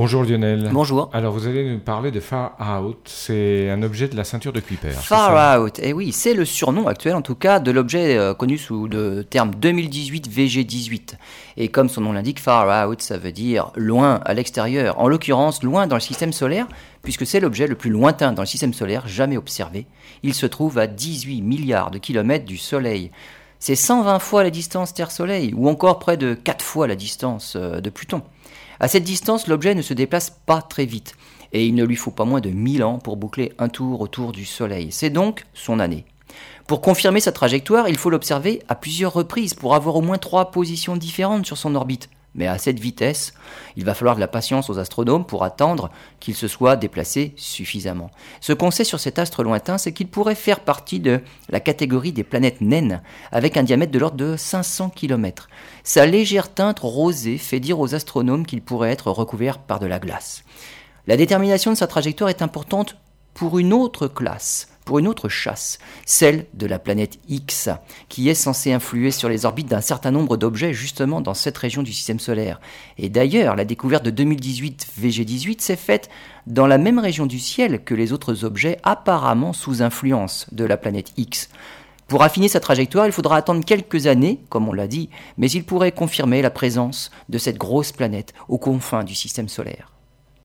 Bonjour Lionel. Bonjour. Alors vous allez nous parler de Far Out, c'est un objet de la ceinture de Kuiper. Far Out, et eh oui, c'est le surnom actuel en tout cas de l'objet euh, connu sous le terme 2018 VG18. Et comme son nom l'indique, Far Out, ça veut dire loin, à l'extérieur. En l'occurrence, loin dans le système solaire, puisque c'est l'objet le plus lointain dans le système solaire jamais observé. Il se trouve à 18 milliards de kilomètres du Soleil. C'est 120 fois la distance Terre-Soleil, ou encore près de 4 fois la distance euh, de Pluton. À cette distance, l'objet ne se déplace pas très vite, et il ne lui faut pas moins de 1000 ans pour boucler un tour autour du Soleil. C'est donc son année. Pour confirmer sa trajectoire, il faut l'observer à plusieurs reprises pour avoir au moins trois positions différentes sur son orbite. Mais à cette vitesse, il va falloir de la patience aux astronomes pour attendre qu'il se soit déplacé suffisamment. Ce qu'on sait sur cet astre lointain, c'est qu'il pourrait faire partie de la catégorie des planètes naines, avec un diamètre de l'ordre de 500 km. Sa légère teinte rosée fait dire aux astronomes qu'il pourrait être recouvert par de la glace. La détermination de sa trajectoire est importante pour une autre classe, pour une autre chasse, celle de la planète X, qui est censée influer sur les orbites d'un certain nombre d'objets justement dans cette région du système solaire. Et d'ailleurs, la découverte de 2018 VG18 s'est faite dans la même région du ciel que les autres objets apparemment sous influence de la planète X. Pour affiner sa trajectoire, il faudra attendre quelques années, comme on l'a dit, mais il pourrait confirmer la présence de cette grosse planète aux confins du système solaire.